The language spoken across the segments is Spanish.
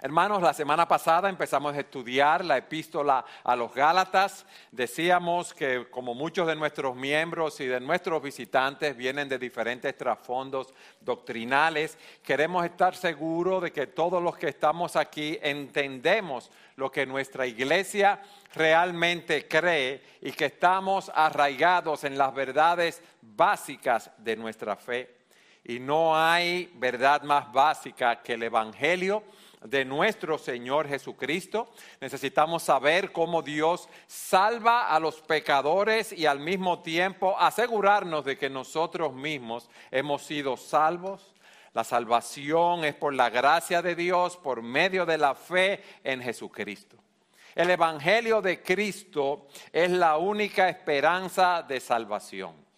Hermanos, la semana pasada empezamos a estudiar la epístola a los Gálatas. Decíamos que como muchos de nuestros miembros y de nuestros visitantes vienen de diferentes trasfondos doctrinales, queremos estar seguros de que todos los que estamos aquí entendemos lo que nuestra iglesia realmente cree y que estamos arraigados en las verdades básicas de nuestra fe. Y no hay verdad más básica que el Evangelio de nuestro Señor Jesucristo. Necesitamos saber cómo Dios salva a los pecadores y al mismo tiempo asegurarnos de que nosotros mismos hemos sido salvos. La salvación es por la gracia de Dios, por medio de la fe en Jesucristo. El Evangelio de Cristo es la única esperanza de salvación.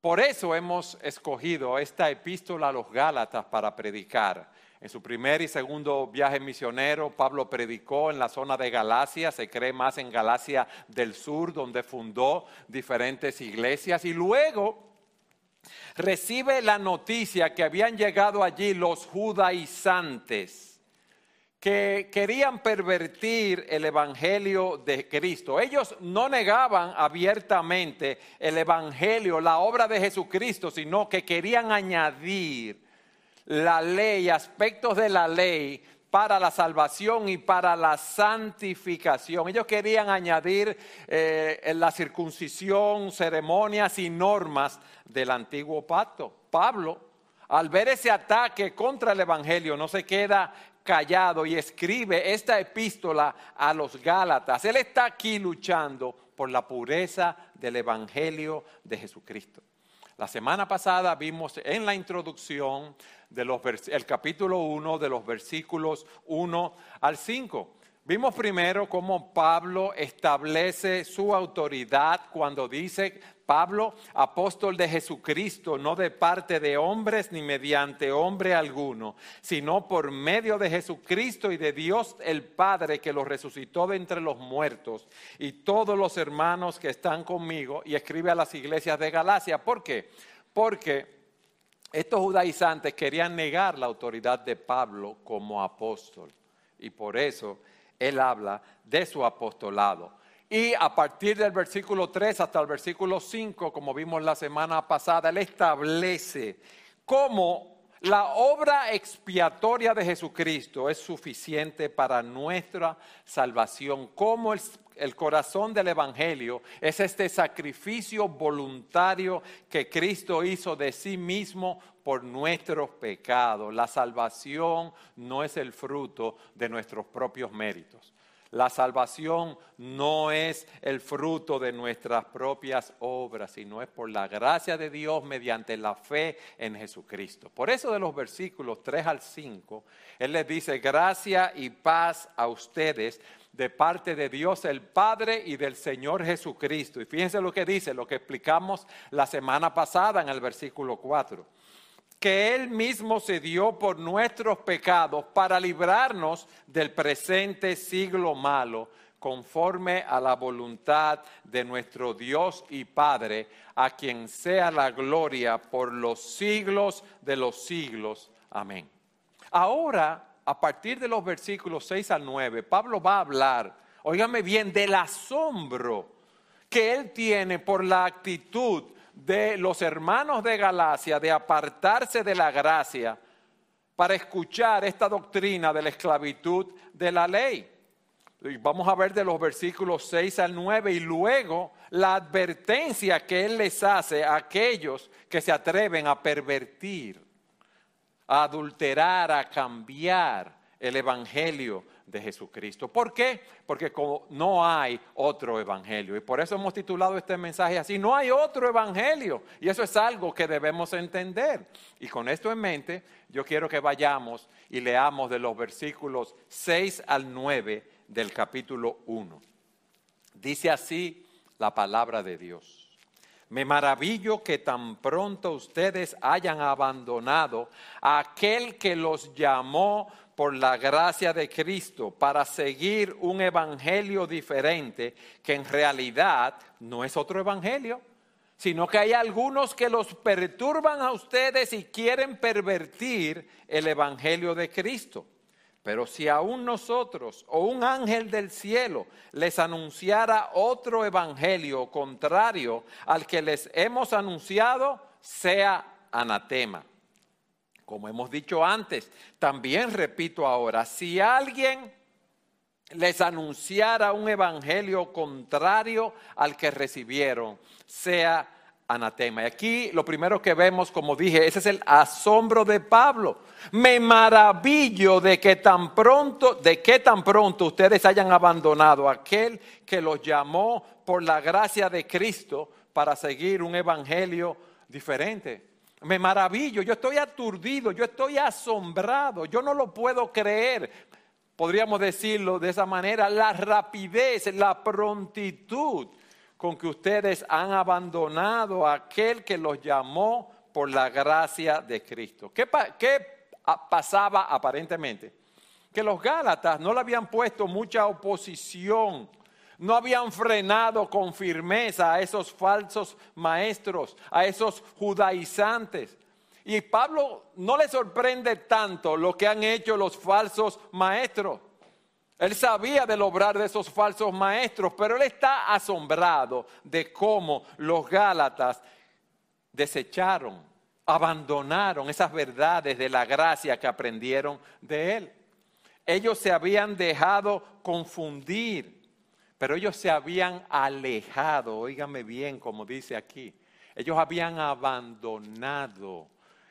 Por eso hemos escogido esta epístola a los Gálatas para predicar. En su primer y segundo viaje misionero, Pablo predicó en la zona de Galacia, se cree más en Galacia del Sur, donde fundó diferentes iglesias, y luego recibe la noticia que habían llegado allí los judaizantes que querían pervertir el Evangelio de Cristo. Ellos no negaban abiertamente el Evangelio, la obra de Jesucristo, sino que querían añadir la ley, aspectos de la ley para la salvación y para la santificación. Ellos querían añadir eh, la circuncisión, ceremonias y normas del antiguo pacto. Pablo, al ver ese ataque contra el Evangelio, no se queda callado y escribe esta epístola a los Gálatas. Él está aquí luchando por la pureza del Evangelio de Jesucristo. La semana pasada vimos en la introducción del capítulo 1 de los versículos 1 al 5. Vimos primero cómo Pablo establece su autoridad cuando dice, Pablo, apóstol de Jesucristo, no de parte de hombres ni mediante hombre alguno, sino por medio de Jesucristo y de Dios el Padre que lo resucitó de entre los muertos, y todos los hermanos que están conmigo, y escribe a las iglesias de Galacia. ¿Por qué? Porque estos judaizantes querían negar la autoridad de Pablo como apóstol, y por eso él habla de su apostolado. Y a partir del versículo 3 hasta el versículo 5, como vimos la semana pasada, él establece cómo la obra expiatoria de Jesucristo es suficiente para nuestra salvación, cómo el, el, corazón del Evangelio es este sacrificio voluntario que Cristo hizo de sí mismo por nuestros pecados. La salvación no es el fruto de nuestros propios méritos. La salvación no es el fruto de nuestras propias obras, sino es por la gracia de Dios mediante la fe en Jesucristo. Por eso de los versículos 3 al 5, Él les dice, gracia y paz a ustedes de parte de Dios el Padre y del Señor Jesucristo. Y fíjense lo que dice, lo que explicamos la semana pasada en el versículo 4 que Él mismo se dio por nuestros pecados para librarnos del presente siglo malo, conforme a la voluntad de nuestro Dios y Padre, a quien sea la gloria por los siglos de los siglos. Amén. Ahora, a partir de los versículos 6 al 9, Pablo va a hablar, óigame bien, del asombro que él tiene por la actitud de los hermanos de Galacia de apartarse de la gracia para escuchar esta doctrina de la esclavitud de la ley. vamos a ver de los versículos 6 al 9 y luego la advertencia que él les hace a aquellos que se atreven a pervertir, a adulterar, a cambiar el Evangelio de Jesucristo. ¿Por qué? Porque no hay otro evangelio. Y por eso hemos titulado este mensaje así, no hay otro evangelio. Y eso es algo que debemos entender. Y con esto en mente, yo quiero que vayamos y leamos de los versículos 6 al 9 del capítulo 1. Dice así la palabra de Dios. Me maravillo que tan pronto ustedes hayan abandonado a aquel que los llamó por la gracia de Cristo para seguir un evangelio diferente que en realidad no es otro evangelio, sino que hay algunos que los perturban a ustedes y quieren pervertir el evangelio de Cristo. Pero si aún nosotros o un ángel del cielo les anunciara otro evangelio contrario al que les hemos anunciado, sea anatema. Como hemos dicho antes, también repito ahora, si alguien les anunciara un evangelio contrario al que recibieron, sea anatema. Y aquí lo primero que vemos, como dije, ese es el asombro de Pablo. Me maravillo de que tan pronto, de que tan pronto ustedes hayan abandonado aquel que los llamó por la gracia de Cristo para seguir un evangelio diferente. Me maravillo, yo estoy aturdido, yo estoy asombrado, yo no lo puedo creer. Podríamos decirlo de esa manera, la rapidez, la prontitud con que ustedes han abandonado a aquel que los llamó por la gracia de Cristo. ¿Qué, pasaba aparentemente? Que los Gálatas no le habían puesto mucha oposición, no habían frenado con firmeza a esos falsos maestros, a esos judaizantes. Y Pablo no le sorprende tanto lo que han hecho los falsos maestros. Él sabía del obrar de esos falsos maestros, pero él está asombrado de cómo los Gálatas desecharon, abandonaron esas verdades de la gracia que aprendieron de él. Ellos se habían dejado confundir, pero ellos se habían alejado, oígame bien como dice aquí, ellos habían abandonado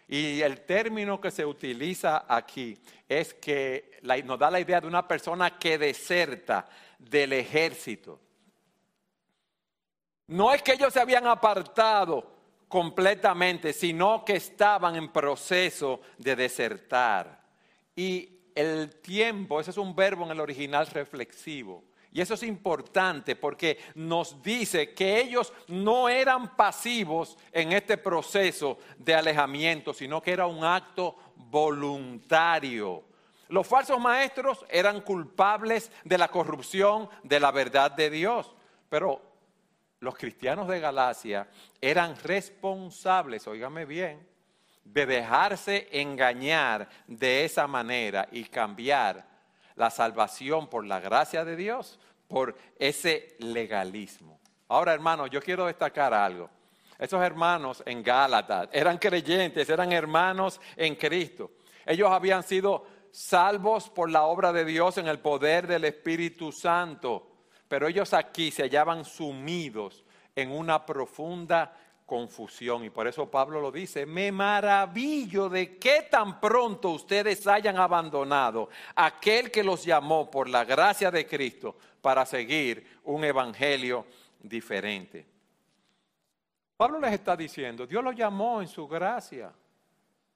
y el término que se utiliza aquí es que nos da la idea de una persona que deserta del ejército. No es que ellos se habían apartado completamente, sino que estaban en proceso de desertar. Y el tiempo, ese es un verbo en el original reflexivo, y eso es importante porque nos dice que ellos no eran pasivos en este proceso de alejamiento, sino que era un acto voluntario. Los falsos maestros eran culpables de la corrupción de la verdad de Dios, pero los cristianos de Galacia eran responsables, oígame bien, de dejarse engañar de esa manera y cambiar la salvación por la gracia de Dios por ese legalismo. Ahora, hermanos, yo quiero destacar algo. Esos hermanos en Gálatas eran creyentes, eran hermanos en Cristo. Ellos habían sido salvos por la obra de Dios en el poder del Espíritu Santo, pero ellos aquí se hallaban sumidos en una profunda confusión. Y por eso Pablo lo dice, me maravillo de que tan pronto ustedes hayan abandonado aquel que los llamó por la gracia de Cristo para seguir un evangelio diferente. Pablo les está diciendo, Dios los llamó en su gracia,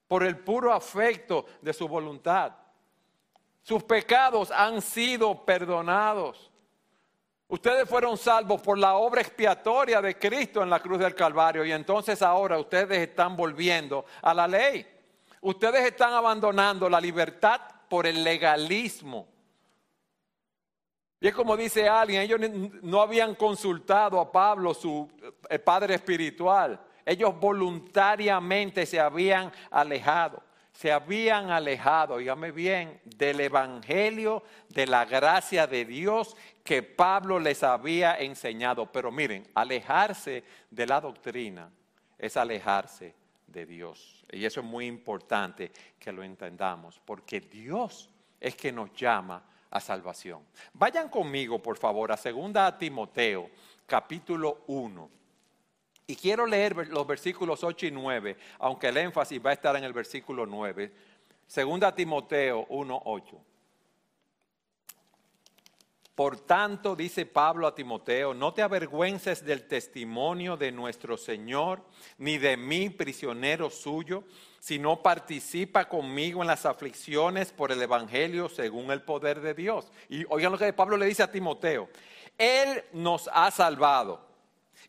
por el puro afecto de su voluntad. Sus pecados han sido perdonados. Ustedes fueron salvos por la obra expiatoria de Cristo en la cruz del Calvario y entonces ahora ustedes están volviendo a la ley. Ustedes están abandonando la libertad por el legalismo. Y es como dice alguien, ellos no habían consultado a Pablo, su eh, padre espiritual. Ellos voluntariamente se habían alejado se habían alejado, dígame bien, del Evangelio, de la gracia de Dios que Pablo les había enseñado. Pero miren, alejarse de la doctrina es alejarse de Dios. Y eso es muy importante que lo entendamos, porque Dios es que nos llama a salvación. Vayan conmigo, por favor, a 2 Timoteo, capítulo 1. Y quiero leer los versículos 8 y 9, aunque el énfasis va a estar en el versículo 9. Segunda Timoteo 1, 8. Por tanto, dice Pablo a Timoteo, no te avergüences del testimonio de nuestro Señor, ni de mí, prisionero suyo, sino participa conmigo en las aflicciones por el Evangelio según el poder de Dios. Y oigan lo que Pablo le dice a Timoteo, Él nos ha salvado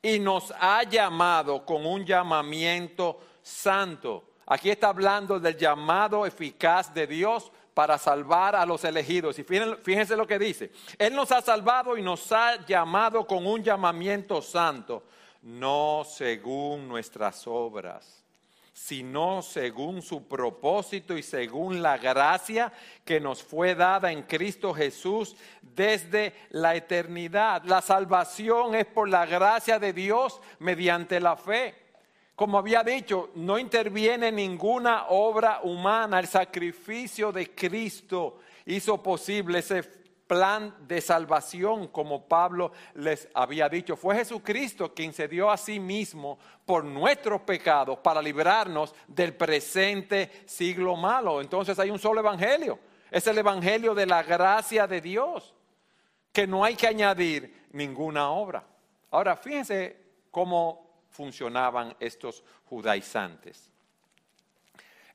y nos ha llamado con un llamamiento santo. Aquí está hablando del llamado eficaz de Dios para salvar a los elegidos. Y fíjense, lo que dice. Él nos ha salvado y nos ha llamado con un llamamiento santo, no según nuestras obras, sino según su propósito y según la gracia que nos fue dada en Cristo Jesús desde la eternidad. La salvación es por la gracia de Dios mediante la fe. Como había dicho, no interviene ninguna obra humana. El sacrificio de Cristo hizo posible ese plan de salvación, como Pablo les había dicho. Fue Jesucristo quien se dio a sí mismo por nuestros pecados para librarnos del presente siglo malo. Entonces hay un solo evangelio. Es el evangelio de la gracia de Dios, que no hay que añadir ninguna obra. Ahora, fíjense cómo funcionaban estos judaizantes.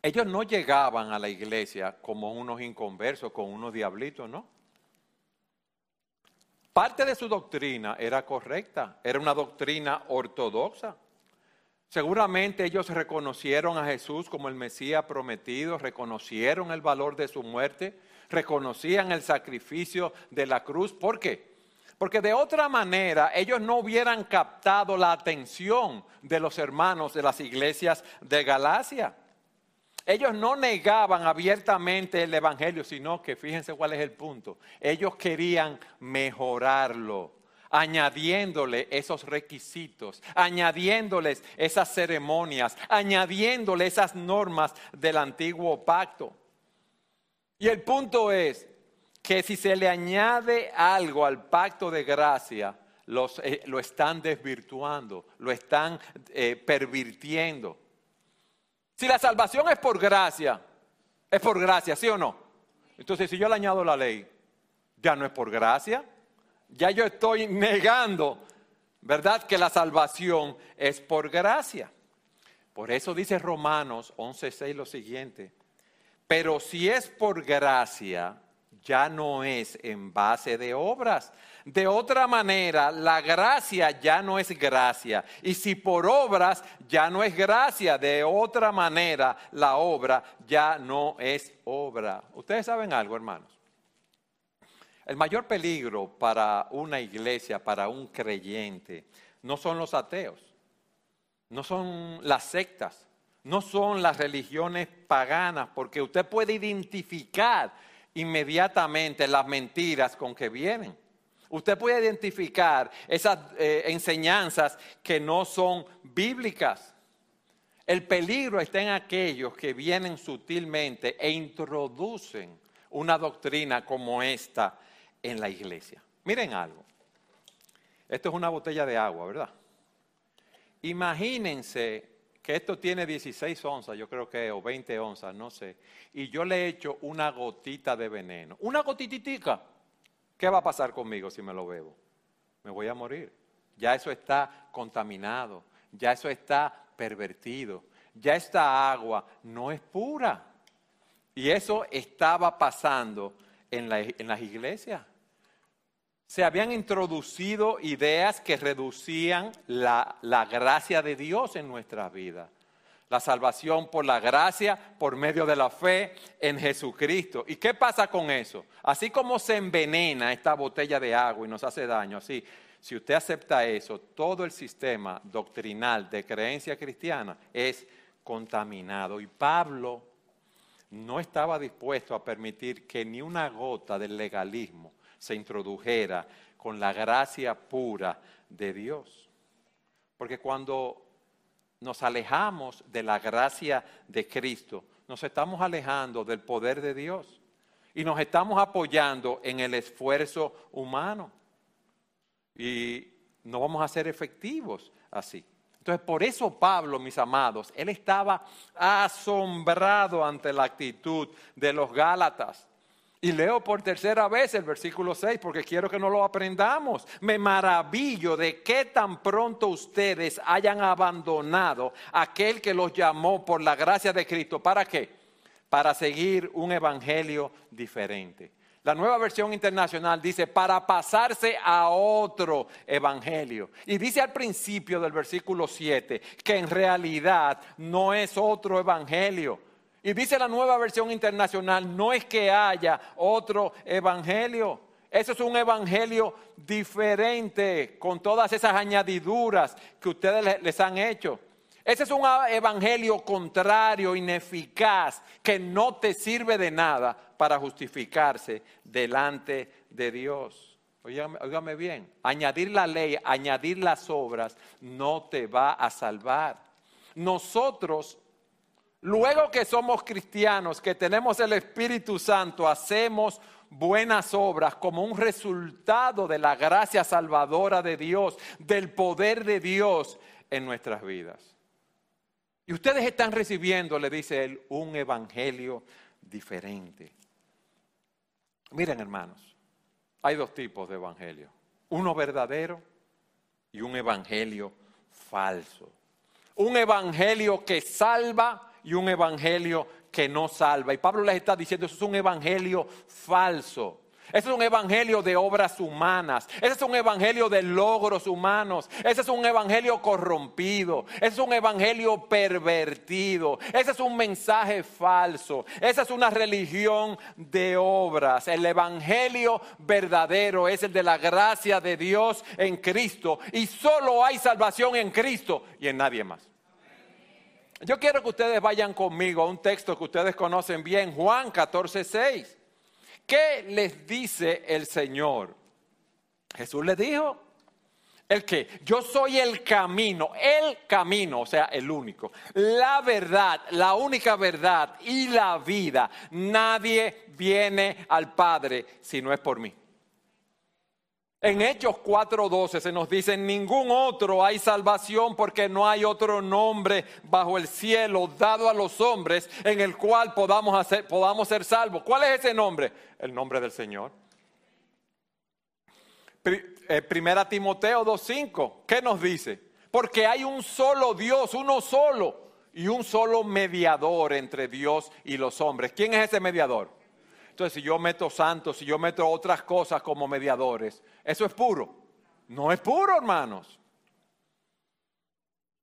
Ellos no llegaban a la iglesia como unos inconversos, con unos diablitos, ¿no? Parte de su doctrina era correcta, era una doctrina ortodoxa. Seguramente ellos reconocieron a Jesús como el Mesías prometido, reconocieron el valor de su muerte, reconocían el sacrificio de la cruz. ¿Por qué? Porque de otra manera ellos no hubieran captado la atención de los hermanos de las iglesias de Galacia. Ellos no negaban abiertamente el Evangelio, sino que fíjense cuál es el punto. Ellos querían mejorarlo, añadiéndole esos requisitos, añadiéndoles esas ceremonias, añadiéndole esas normas del antiguo pacto. Y el punto es que si se le añade algo al pacto de gracia, eh, lo están desvirtuando, lo están eh, pervirtiendo. Si la salvación es por gracia, es por gracia, ¿sí o no? Entonces, si yo le añado la ley, ya no es por gracia, ya yo estoy negando, ¿verdad? Que la salvación es por gracia. Por eso dice Romanos 11:6 lo siguiente, pero si es por gracia, ya no es en base de obras. De otra manera, la gracia ya no es gracia. Y si por obras ya no es gracia, de otra manera la obra ya no es obra. Ustedes saben algo, hermanos. El mayor peligro para una iglesia, para un creyente, no son los ateos, no son las sectas, no son las religiones paganas, porque usted puede identificar inmediatamente las mentiras con que vienen. Usted puede identificar esas eh, enseñanzas que no son bíblicas. El peligro está en aquellos que vienen sutilmente e introducen una doctrina como esta en la iglesia. Miren algo. Esto es una botella de agua, ¿verdad? Imagínense que esto tiene 16 onzas, yo creo que, o 20 onzas, no sé, y yo le echo una gotita de veneno, una gotititica, ¿qué va a pasar conmigo si me lo bebo? Me voy a morir. Ya eso está contaminado, ya eso está pervertido, ya esta agua no es pura. Y eso estaba pasando en, en las iglesias se habían introducido ideas que reducían la, gracia de Dios en nuestra vida. La salvación por la gracia, por medio de la fe en Jesucristo. ¿Y qué pasa con eso? Así como se envenena esta botella de agua y nos hace daño, así, si usted acepta eso, todo el sistema doctrinal de creencia cristiana es contaminado. Y Pablo no estaba dispuesto a permitir que ni una gota del legalismo se introdujera con la gracia pura de Dios. Porque cuando nos alejamos de la gracia de Cristo, nos estamos alejando del poder de Dios y nos estamos apoyando en el esfuerzo humano. Y no vamos a ser efectivos así. Entonces, por eso Pablo, mis amados, él estaba asombrado ante la actitud de los Gálatas. Y leo por tercera vez el versículo 6 porque quiero que no lo aprendamos. Me maravillo de que tan pronto ustedes hayan abandonado aquel que los llamó por la gracia de Cristo. ¿Para qué? Para seguir un evangelio diferente. La nueva versión internacional dice para pasarse a otro evangelio. Y dice al principio del versículo 7 que en realidad no es otro evangelio y dice la nueva versión internacional, no es que haya otro evangelio. Eso es un evangelio diferente con todas esas añadiduras que ustedes les han hecho. Ese es un evangelio contrario, ineficaz, que no te sirve de nada para justificarse delante de Dios. Óigame, bien, añadir la ley, añadir las obras, no te va a salvar. Nosotros, luego que somos cristianos, que tenemos el Espíritu Santo, hacemos buenas obras como un resultado de la gracia salvadora de Dios, del poder de Dios en nuestras vidas. Y ustedes están recibiendo, le dice él, un evangelio diferente. Miren hermanos, hay dos tipos de evangelio. Uno verdadero y un evangelio falso. Un evangelio que salva y un evangelio que no salva. Y Pablo les está diciendo, eso es un evangelio falso. Ese es un evangelio de obras humanas. Ese es un evangelio de logros humanos. Ese es un evangelio corrompido. Ese es un evangelio pervertido. Ese es un mensaje falso. Esa es una religión de obras. El evangelio verdadero es el de la gracia de Dios en Cristo. Y solo hay salvación en Cristo y en nadie más. Yo quiero que ustedes vayan conmigo a un texto que ustedes conocen bien, Juan 14, 6. ¿Qué les dice el Señor? Jesús les dijo, el que yo soy el camino, el camino, o sea, el único, la verdad, la única verdad y la vida. Nadie viene al Padre si no es por mí. En Hechos 4:12 se nos dice, en ningún otro hay salvación porque no hay otro nombre bajo el cielo dado a los hombres en el cual podamos, hacer, podamos ser salvos. ¿Cuál es ese nombre? El nombre del Señor. Eh, primera Timoteo 2:5, ¿qué nos dice? Porque hay un solo Dios, uno solo, y un solo mediador entre Dios y los hombres. ¿Quién es ese mediador? Entonces, si yo meto santos, si yo meto otras cosas como mediadores, ¿eso es puro? No es puro, hermanos.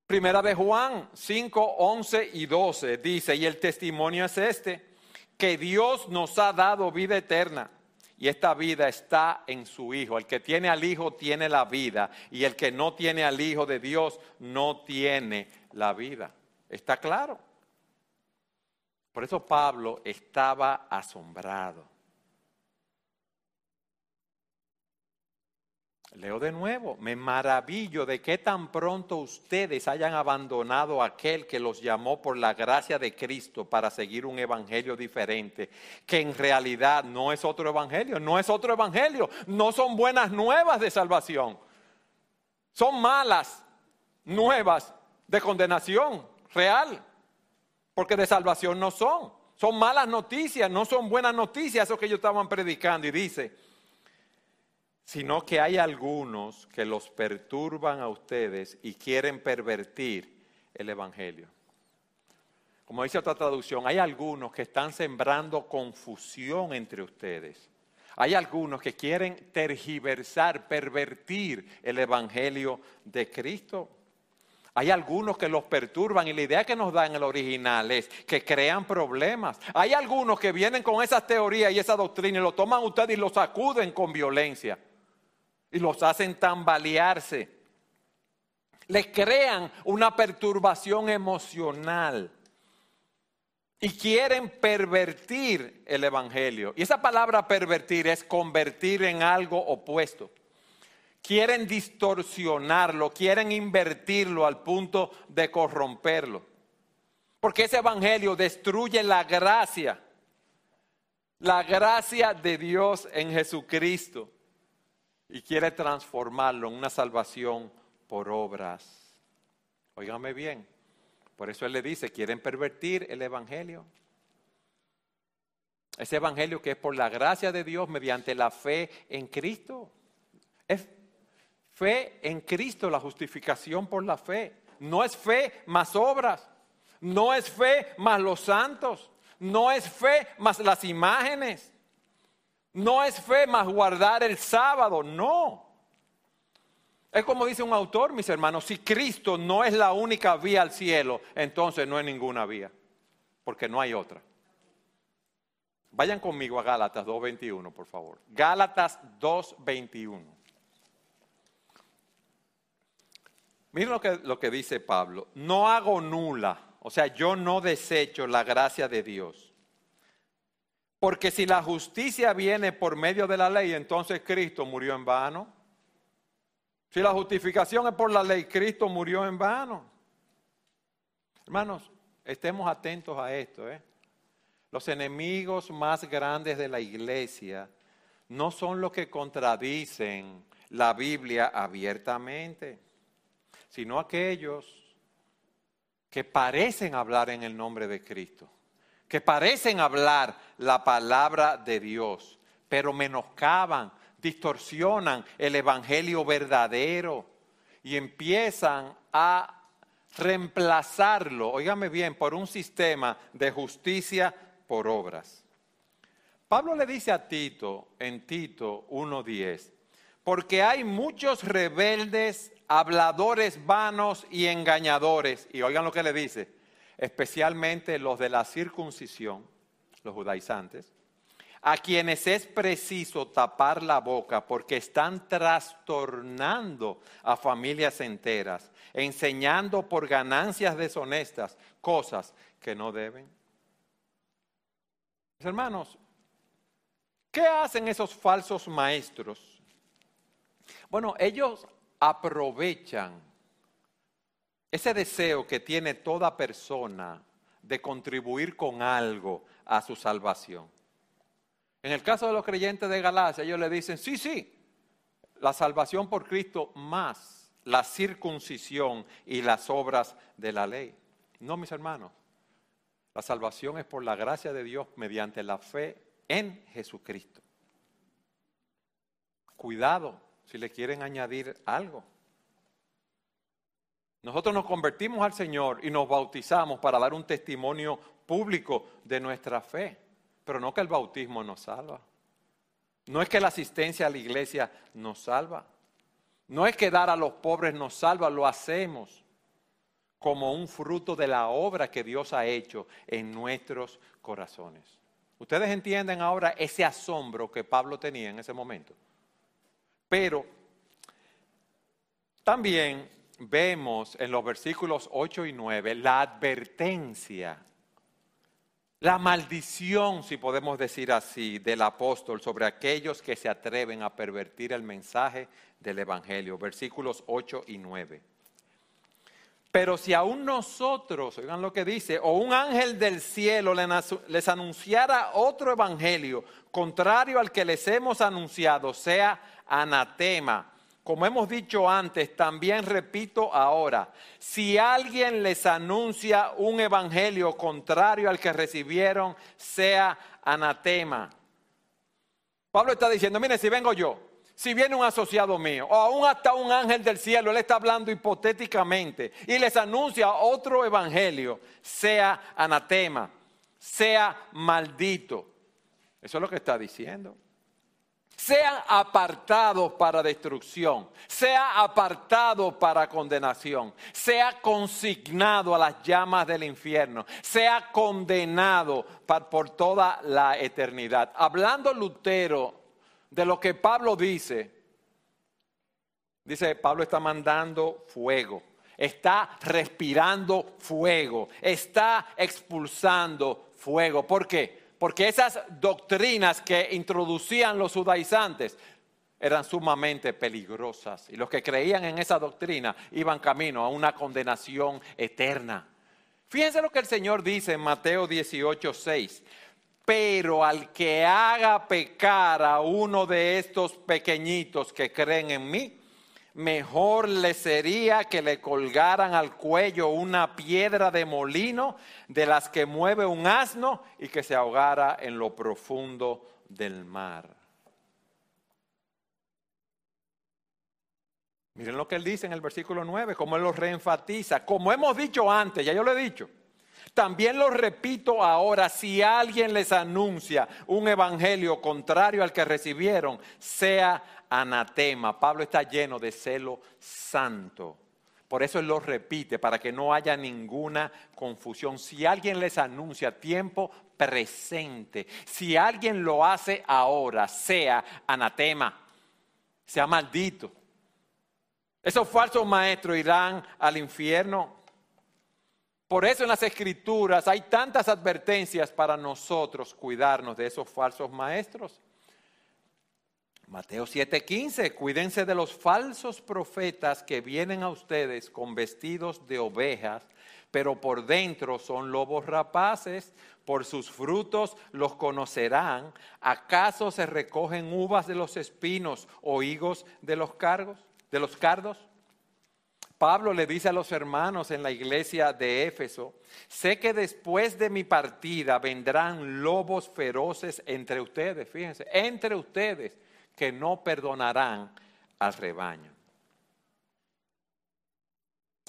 Primera de Juan 5, 11 y 12 dice, y el testimonio es este, que Dios nos ha dado vida eterna y esta vida está en su Hijo. El que tiene al Hijo tiene la vida y el que no tiene al Hijo de Dios no tiene la vida. ¿Está claro? Por eso Pablo estaba asombrado. Leo de nuevo, me maravillo de que tan pronto ustedes hayan abandonado aquel que los llamó por la gracia de Cristo para seguir un evangelio diferente, que en realidad no es otro evangelio, no es otro evangelio, no son buenas nuevas de salvación, son malas nuevas de condenación real porque de salvación no son. Son malas noticias, no son buenas noticias eso que ellos estaban predicando. Y dice, sino que hay algunos que los perturban a ustedes y quieren pervertir el Evangelio. Como dice otra traducción, hay algunos que están sembrando confusión entre ustedes. Hay algunos que quieren tergiversar, pervertir el Evangelio de Cristo. Hay algunos que los perturban y la idea que nos da en el original es que crean problemas. Hay algunos que vienen con esas teorías y esa doctrina y lo toman ustedes y lo sacuden con violencia y los hacen tambalearse. Les crean una perturbación emocional y quieren pervertir el Evangelio. Y esa palabra pervertir es convertir en algo opuesto quieren distorsionarlo, quieren invertirlo al punto de corromperlo. Porque ese evangelio destruye la gracia, la gracia de Dios en Jesucristo y quiere transformarlo en una salvación por obras. Óigame bien, por eso él le dice, quieren pervertir el evangelio. Ese evangelio que es por la gracia de Dios mediante la fe en Cristo. Es fe en Cristo, la justificación por la fe. No es fe más obras. No es fe más los santos. No es fe más las imágenes. No es fe más guardar el sábado. No. Es como dice un autor, mis hermanos, si Cristo no es la única vía al cielo, entonces no hay ninguna vía, porque no hay otra. Vayan conmigo a Gálatas 2.21, por favor. Gálatas 2.21. Miren lo que, lo que dice Pablo. No hago nula, o sea, yo no desecho la gracia de Dios. Porque si la justicia viene por medio de la ley, entonces Cristo murió en vano. Si la justificación es por la ley, Cristo murió en vano. Hermanos, estemos atentos a esto. ¿eh? Los enemigos más grandes de la iglesia no son los que contradicen la Biblia abiertamente, sino aquellos que parecen hablar en el nombre de Cristo, que parecen hablar la palabra de Dios, pero menoscaban, distorsionan el Evangelio verdadero y empiezan a reemplazarlo, óigame bien, por un sistema de justicia por obras. Pablo le dice a Tito en Tito 1.10, porque hay muchos rebeldes, habladores vanos y engañadores, y oigan lo que le dice, especialmente los de la circuncisión, los judaizantes, a quienes es preciso tapar la boca porque están trastornando a familias enteras, enseñando por ganancias deshonestas cosas que no deben. hermanos, ¿qué hacen esos falsos maestros? Bueno, ellos aprovechan ese deseo que tiene toda persona de contribuir con algo a su salvación. En el caso de los creyentes de Galacia, ellos le dicen, sí, sí, la salvación por Cristo más la circuncisión y las obras de la ley. No, mis hermanos, la salvación es por la gracia de Dios mediante la fe en Jesucristo. Cuidado si le quieren añadir algo. Nosotros nos convertimos al Señor y nos bautizamos para dar un testimonio público de nuestra fe. Pero no que el bautismo nos salva. No es que la asistencia a la iglesia nos salva. No es que dar a los pobres nos salva, lo hacemos como un fruto de la obra que Dios ha hecho en nuestros corazones. Ustedes entienden ahora ese asombro que Pablo tenía en ese momento. Pero también vemos en los versículos 8 y 9 la advertencia la maldición, si podemos decir así, del apóstol sobre aquellos que se atreven a pervertir el mensaje del Evangelio. Versículos 8 y 9. Pero si aún nosotros, oigan lo que dice, o un ángel del cielo les anunciara otro evangelio contrario al que les hemos anunciado, sea anatema como hemos dicho antes, también repito ahora, si alguien les anuncia un evangelio contrario al que recibieron, sea anatema. Pablo está diciendo, mire, si vengo yo, si viene un asociado mío, o aún hasta un ángel del cielo, él está hablando hipotéticamente, y les anuncia otro evangelio, sea anatema, sea maldito. Eso es lo que está diciendo sea apartado para destrucción, sea apartado para condenación, sea consignado a las llamas del infierno, sea condenado por toda la eternidad. Hablando Lutero de lo que Pablo dice, dice, Pablo está mandando fuego, está respirando fuego, está expulsando fuego. ¿Por qué? porque esas doctrinas que introducían los judaizantes eran sumamente peligrosas y los que creían en esa doctrina iban camino a una condenación eterna. Fíjense lo que el Señor dice en Mateo 18, 6. Pero al que haga pecar a uno de estos pequeñitos que creen en mí, mejor le sería que le colgaran al cuello una piedra de molino de las que mueve un asno y que se ahogara en lo profundo del mar. Miren lo que él dice en el versículo 9, como él lo reenfatiza. Como hemos dicho antes, ya yo lo he dicho, también lo repito ahora, si alguien les anuncia un evangelio contrario al que recibieron, sea anatema. Pablo está lleno de celo santo. Por eso él lo repite, para que no haya ninguna confusión. Si alguien les anuncia tiempo presente, si alguien lo hace ahora, sea anatema, sea maldito. Esos falsos maestros irán al infierno. Por eso en las escrituras hay tantas advertencias para nosotros cuidarnos de esos falsos maestros. Mateo 7:15, cuídense de los falsos profetas que vienen a ustedes con vestidos de ovejas, pero por dentro son lobos rapaces, por sus frutos los conocerán. ¿Acaso se recogen uvas de los espinos o higos de los cargos, de los cardos? Pablo le dice a los hermanos en la iglesia de Éfeso, sé que después de mi partida vendrán lobos feroces entre ustedes, fíjense, entre ustedes que no perdonarán al rebaño.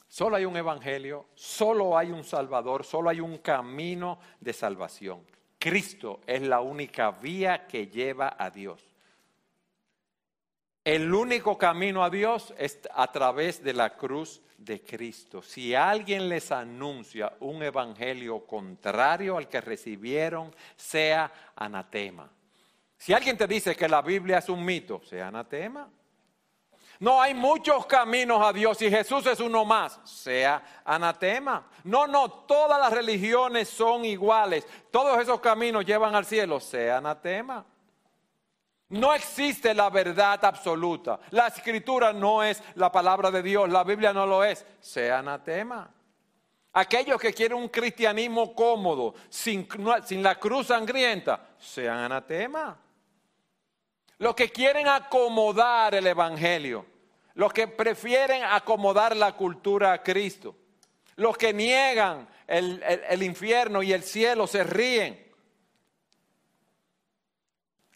Solo hay un evangelio, solo hay un salvador, solo hay un camino de salvación. Cristo es la única vía que lleva a Dios. El único camino a Dios es a través de la cruz de Cristo. Si alguien les anuncia un evangelio contrario al que recibieron, sea anatema. Si alguien te dice que la Biblia es un mito, sea anatema. No hay muchos caminos a Dios y Jesús es uno más, sea anatema. No, no, todas las religiones son iguales. Todos esos caminos llevan al cielo, sea anatema. No existe la verdad absoluta. La escritura no es la palabra de Dios, la Biblia no lo es, sea anatema. Aquellos que quieren un cristianismo cómodo, sin, sin la cruz sangrienta, sean anatema. Los que quieren acomodar el Evangelio, los que prefieren acomodar la cultura a Cristo, los que niegan el, infierno y el cielo se ríen,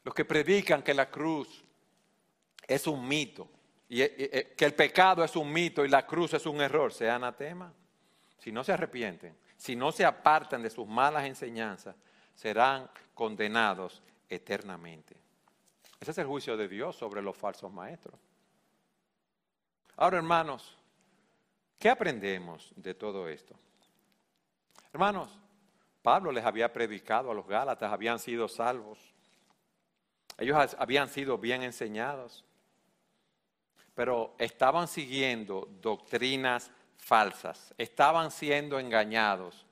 los que predican que la cruz es un mito y, que el pecado es un mito y la cruz es un error, sea anatema. Si no se arrepienten, si no se apartan de sus malas enseñanzas, serán condenados eternamente. Ese es el juicio de Dios sobre los falsos maestros. Ahora, hermanos, ¿qué aprendemos de todo esto? Hermanos, Pablo les había predicado a los Gálatas, habían sido salvos. Ellos habían sido bien enseñados, pero estaban siguiendo doctrinas falsas, estaban siendo engañados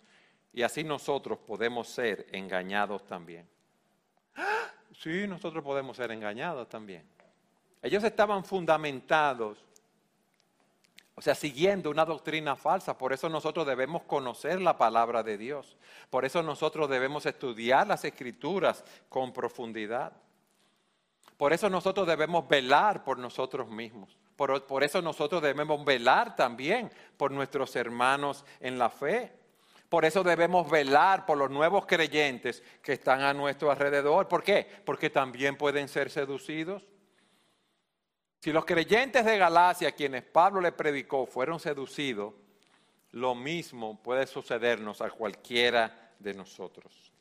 y así nosotros podemos ser engañados también. Sí, nosotros podemos ser engañados también. Ellos estaban fundamentados, o sea, siguiendo una doctrina falsa. Por eso nosotros debemos conocer la palabra de Dios. Por eso nosotros debemos estudiar las escrituras con profundidad. Por eso nosotros debemos velar por nosotros mismos. Por, eso nosotros debemos velar también por nuestros hermanos en la fe. Por eso debemos velar por los nuevos creyentes que están a nuestro alrededor. ¿Por qué? Porque también pueden ser seducidos. Si los creyentes de Galacia, quienes Pablo le predicó, fueron seducidos, lo mismo puede sucedernos a cualquiera de nosotros.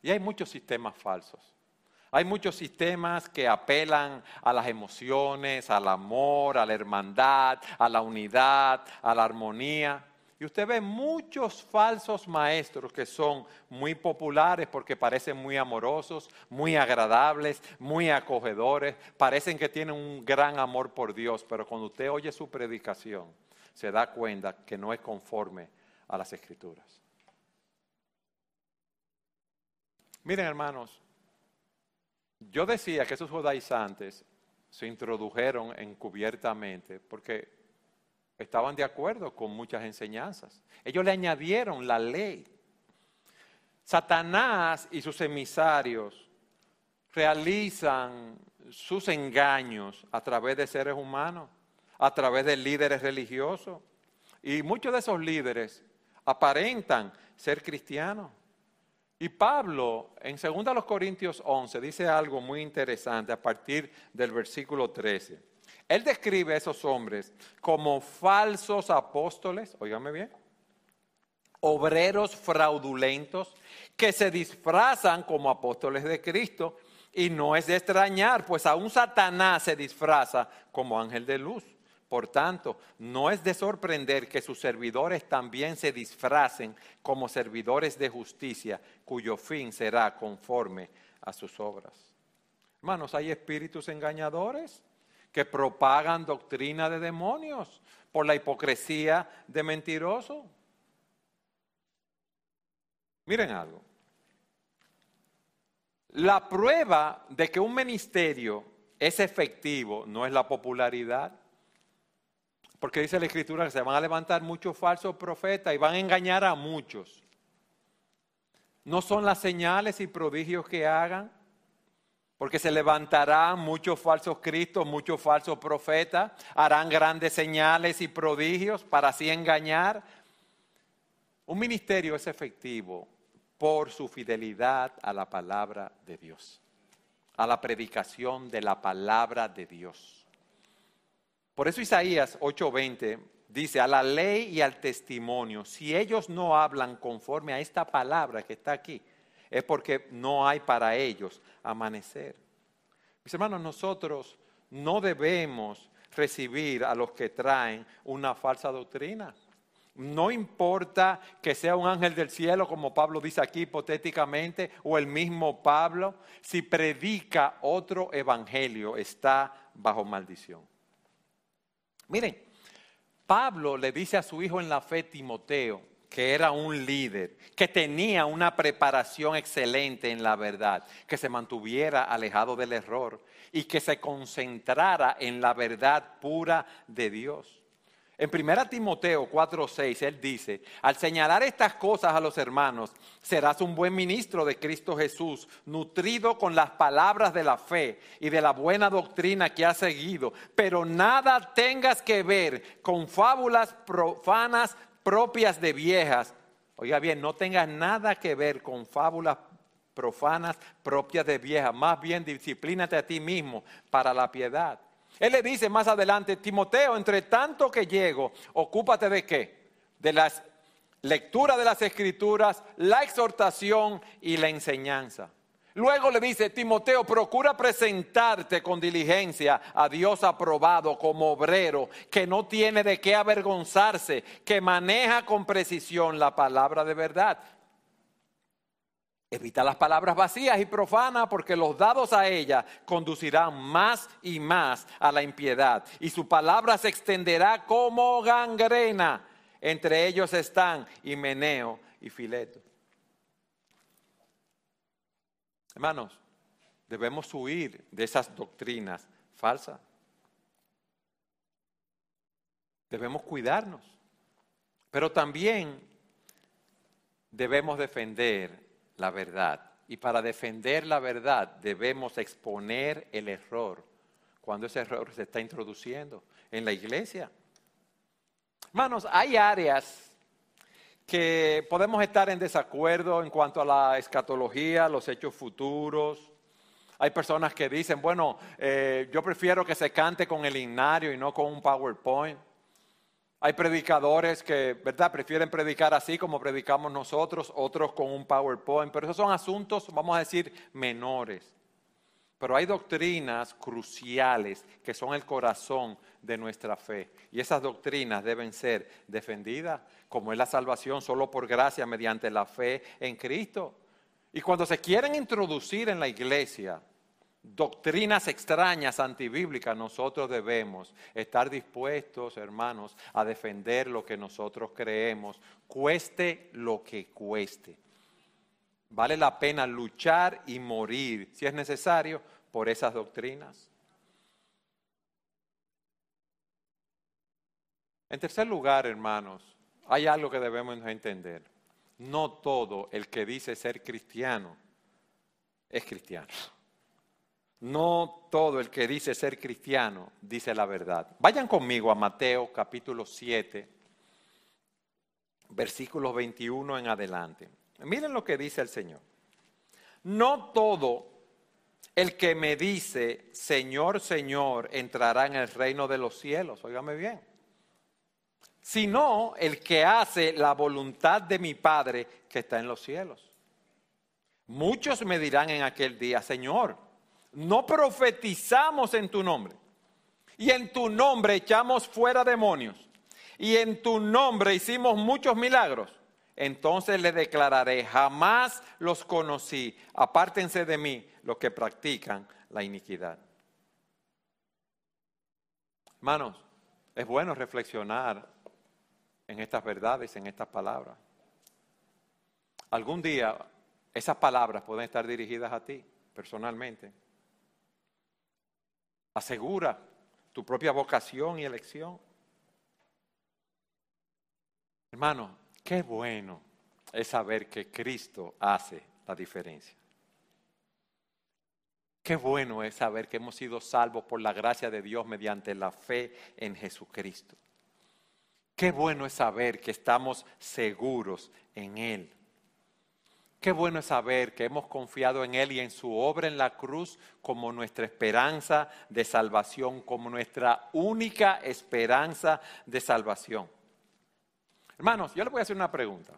Y hay muchos sistemas falsos. Hay muchos sistemas que apelan a las emociones, al amor, a la hermandad, a la unidad, a la armonía. Y usted ve muchos falsos maestros que son muy populares porque parecen muy amorosos, muy agradables, muy acogedores, parecen que tienen un gran amor por Dios, pero cuando usted oye su predicación, se da cuenta que no es conforme a las escrituras. Miren hermanos, yo decía que esos judaizantes se introdujeron encubiertamente porque estaban de acuerdo con muchas enseñanzas. Ellos le añadieron la ley. Satanás y sus emisarios realizan sus engaños a través de seres humanos, a través de líderes religiosos. Y muchos de esos líderes aparentan ser cristianos. Y Pablo, en 2 Corintios 11, dice algo muy interesante a partir del versículo 13. Él describe a esos hombres como falsos apóstoles, óigame bien, obreros fraudulentos que se disfrazan como apóstoles de Cristo. Y no es de extrañar, pues aún Satanás se disfraza como ángel de luz. Por tanto, no es de sorprender que sus servidores también se disfracen como servidores de justicia, cuyo fin será conforme a sus obras. Hermanos, ¿hay espíritus engañadores? que propagan doctrina de demonios por la hipocresía de mentirosos. Miren algo. La prueba de que un ministerio es efectivo no es la popularidad. Porque dice la escritura que se van a levantar muchos falsos profetas y van a engañar a muchos. No son las señales y prodigios que hagan, porque se levantarán muchos falsos cristos, muchos falsos profetas, harán grandes señales y prodigios para así engañar. Un ministerio es efectivo por su fidelidad a la palabra de Dios, a la predicación de la palabra de Dios. Por eso Isaías 8:20 dice, a la ley y al testimonio, si ellos no hablan conforme a esta palabra que está aquí, es porque no hay para ellos amanecer. Mis hermanos, nosotros no debemos recibir a los que traen una falsa doctrina. No importa que sea un ángel del cielo, como Pablo dice aquí hipotéticamente, o el mismo Pablo, si predica otro evangelio, está bajo maldición. Miren, Pablo le dice a su hijo en la fe, Timoteo, que era un líder, que tenía una preparación excelente en la verdad, que se mantuviera alejado del error y que se concentrara en la verdad pura de Dios. En 1 Timoteo 4:6 él dice, al señalar estas cosas a los hermanos, serás un buen ministro de Cristo Jesús, nutrido con las palabras de la fe y de la buena doctrina que has seguido, pero nada tengas que ver con fábulas profanas propias de viejas. Oiga bien, no tengas nada que ver con fábulas profanas propias de viejas, más bien disciplínate a ti mismo para la piedad. Él le dice más adelante, Timoteo, entre tanto que llego, ocúpate de qué? De la lectura de las escrituras, la exhortación y la enseñanza. Luego le dice, Timoteo, procura presentarte con diligencia a Dios aprobado como obrero, que no tiene de qué avergonzarse, que maneja con precisión la palabra de verdad. Evita las palabras vacías y profanas porque los dados a ella conducirán más y más a la impiedad y su palabra se extenderá como gangrena. Entre ellos están Himeneo y Fileto. Hermanos, debemos huir de esas doctrinas falsas. Debemos cuidarnos, pero también debemos defender la verdad. Y para defender la verdad debemos exponer el error cuando ese error se está introduciendo en la iglesia. Hermanos, hay áreas que podemos estar en desacuerdo en cuanto a la escatología, los hechos futuros. Hay personas que dicen, bueno, eh, yo prefiero que se cante con el himnario y no con un PowerPoint. Hay predicadores que, ¿verdad?, prefieren predicar así como predicamos nosotros, otros con un PowerPoint, pero esos son asuntos, vamos a decir, menores. Pero hay doctrinas cruciales que son el corazón de nuestra fe. Y esas doctrinas deben ser defendidas, como es la salvación solo por gracia mediante la fe en Cristo. Y cuando se quieren introducir en la iglesia doctrinas extrañas antibíblicas, nosotros debemos estar dispuestos, hermanos, a defender lo que nosotros creemos, cueste lo que cueste. Vale la pena luchar y morir, si es necesario, por esas doctrinas. En tercer lugar, hermanos, hay algo que debemos entender. No todo el que dice ser cristiano es cristiano. No todo el que dice ser cristiano dice la verdad. Vayan conmigo a Mateo capítulo 7, versículos 21 en adelante. Miren lo que dice el Señor. No todo el que me dice, Señor, Señor, entrará en el reino de los cielos. Óigame bien. Sino el que hace la voluntad de mi Padre que está en los cielos. Muchos me dirán en aquel día, Señor, no profetizamos en tu nombre. Y en tu nombre echamos fuera demonios. Y en tu nombre hicimos muchos milagros. Entonces le declararé, jamás los conocí. Apártense de mí los que practican la iniquidad. Hermanos, es bueno reflexionar en estas verdades, en estas palabras. Algún día esas palabras pueden estar dirigidas a ti personalmente. Asegura tu propia vocación y elección. Hermano, qué bueno es saber que Cristo hace la diferencia. Qué bueno es saber que hemos sido salvos por la gracia de Dios mediante la fe en Jesucristo. Qué bueno es saber que estamos seguros en Él. Qué bueno es saber que hemos confiado en Él y en su obra en la cruz como nuestra esperanza de salvación, como nuestra única esperanza de salvación. Hermanos, yo les voy a hacer una pregunta.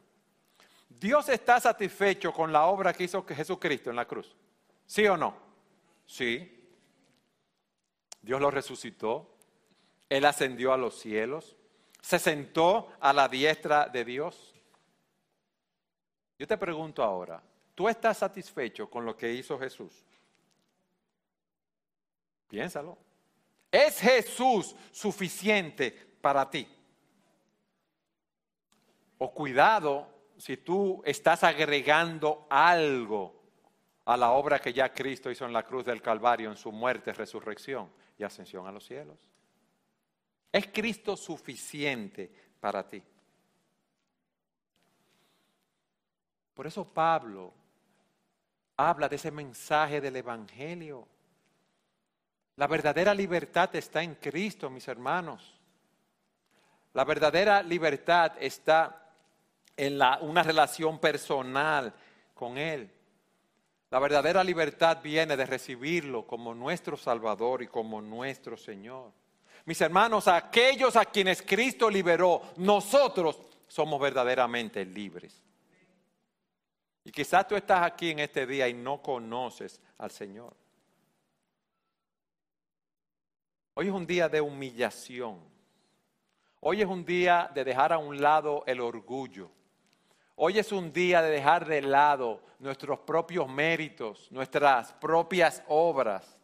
¿Dios está satisfecho con la obra que hizo Jesucristo en la cruz? ¿Sí o no? Sí. Dios lo resucitó. Él ascendió a los cielos. Se sentó a la diestra de Dios. Yo te pregunto ahora, ¿tú estás satisfecho con lo que hizo Jesús? Piénsalo. ¿Es Jesús suficiente para ti? O cuidado si tú estás agregando algo a la obra que ya Cristo hizo en la cruz del Calvario, en su muerte, resurrección y ascensión a los cielos. ¿Es Cristo suficiente para ti? Por eso Pablo habla de ese mensaje del Evangelio. La verdadera libertad está en Cristo, mis hermanos. La verdadera libertad está en una relación personal con Él. La verdadera libertad viene de recibirlo como nuestro Salvador y como nuestro Señor. Mis hermanos, aquellos a quienes Cristo liberó, nosotros somos verdaderamente libres. Y quizás tú estás aquí en este día y no conoces al Señor. Hoy es un día de humillación. Hoy es un día de dejar a un lado el orgullo. Hoy es un día de dejar de lado nuestros propios méritos, nuestras propias obras,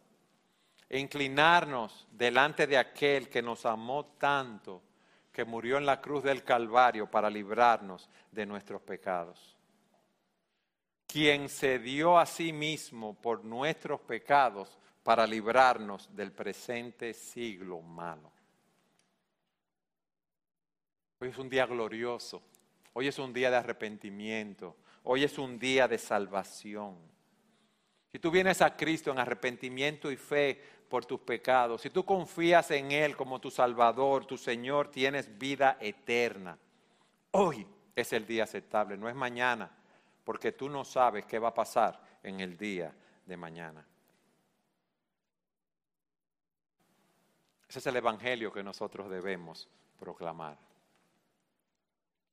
e inclinarnos delante de aquel que nos amó tanto, que murió en la cruz del Calvario para librarnos de nuestros pecados. Quien se dio a sí mismo por nuestros pecados para librarnos del presente siglo malo. Hoy es un día glorioso Hoy es un día de arrepentimiento. Hoy es un día de salvación. Si tú vienes a Cristo en arrepentimiento y fe por tus pecados, si tú confías en Él como tu Salvador, tu Señor, tienes vida eterna. Hoy es el día aceptable, no es mañana, porque tú no sabes qué va a pasar en el día de mañana. Ese es el Evangelio que nosotros debemos proclamar.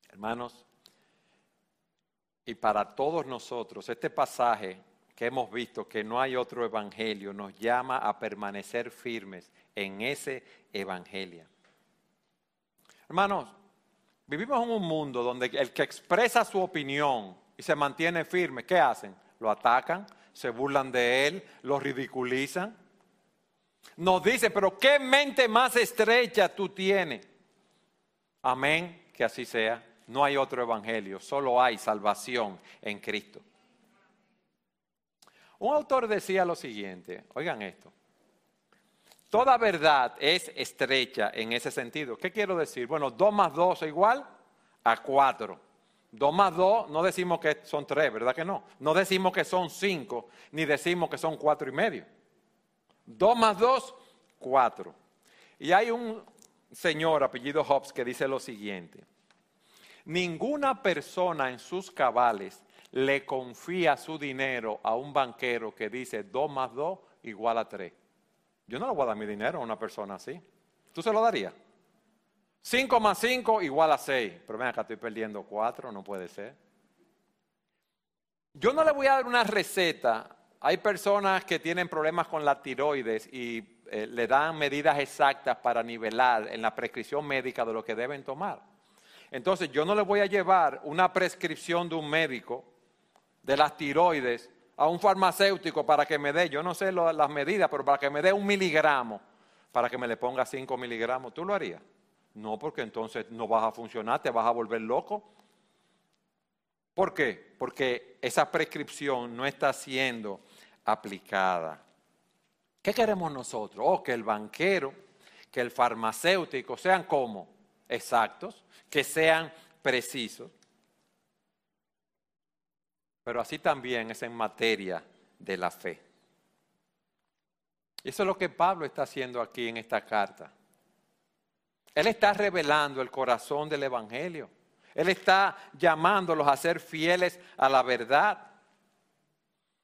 Hermanos, y para todos nosotros, este pasaje que hemos visto, que no hay otro evangelio, nos llama a permanecer firmes en ese evangelio. Hermanos, vivimos en un mundo donde el que expresa su opinión y se mantiene firme, ¿qué hacen? Lo atacan, se burlan de él, lo ridiculizan. Nos dice, pero qué mente más estrecha tú tienes. Amén, que así sea. No hay otro evangelio, solo hay salvación en Cristo. Un autor decía lo siguiente, oigan esto, toda verdad es estrecha en ese sentido. ¿Qué quiero decir? Bueno, 2 más 2 es igual a 4. 2 más 2 no decimos que son 3, ¿verdad que no? No decimos que son 5, ni decimos que son 4 y medio. 2 más 2, 4. Y hay un señor apellido Hobbes que dice lo siguiente. Ninguna persona en sus cabales le confía su dinero a un banquero que dice 2 más 2 igual a 3. Yo no le voy a dar mi dinero a una persona así. ¿Tú se lo darías? 5 más 5 igual a 6. Pero ven acá, estoy perdiendo 4, no puede ser. Yo no le voy a dar una receta. Hay personas que tienen problemas con la tiroides y eh, le dan medidas exactas para nivelar en la prescripción médica de lo que deben tomar. Entonces yo no le voy a llevar una prescripción de un médico de las tiroides a un farmacéutico para que me dé, yo no sé las medidas, pero para que me dé un miligramo para que me le ponga 5 miligramos, ¿tú lo harías? No, porque entonces no vas a funcionar, te vas a volver loco. ¿Por qué? Porque esa prescripción no está siendo aplicada. ¿Qué queremos nosotros? Oh, que el banquero, que el farmacéutico sean como exactos, que sean precisos. Pero así también es en materia de la fe. Eso es lo que Pablo está haciendo aquí en esta carta. Él está revelando el corazón del Evangelio. Él está llamándolos a ser fieles a la verdad.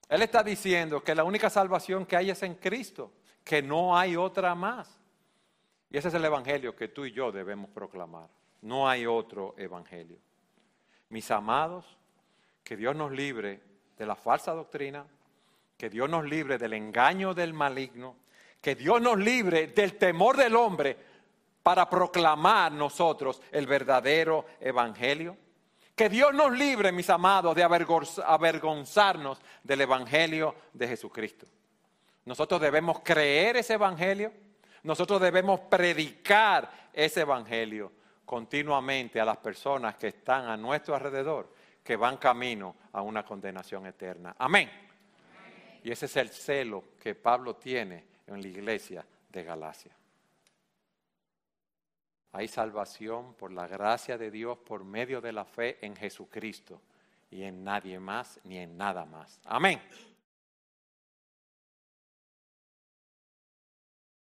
Él está diciendo que la única salvación que hay es en Cristo, que no hay otra más. Y ese es el Evangelio que tú y yo debemos proclamar. No hay otro Evangelio. Mis amados, que Dios nos libre de la falsa doctrina, que Dios nos libre del engaño del maligno, que Dios nos libre del temor del hombre para proclamar nosotros el verdadero evangelio. Que Dios nos libre, mis amados, de avergonzarnos del evangelio de Jesucristo. Nosotros debemos creer ese evangelio, nosotros debemos predicar ese evangelio continuamente a las personas que están a nuestro alrededor, que van camino a una condenación eterna. Amén. Y ese es el celo que Pablo tiene en la iglesia de Galacia. Hay salvación por la gracia de Dios por medio de la fe en Jesucristo y en nadie más ni en nada más. Amén.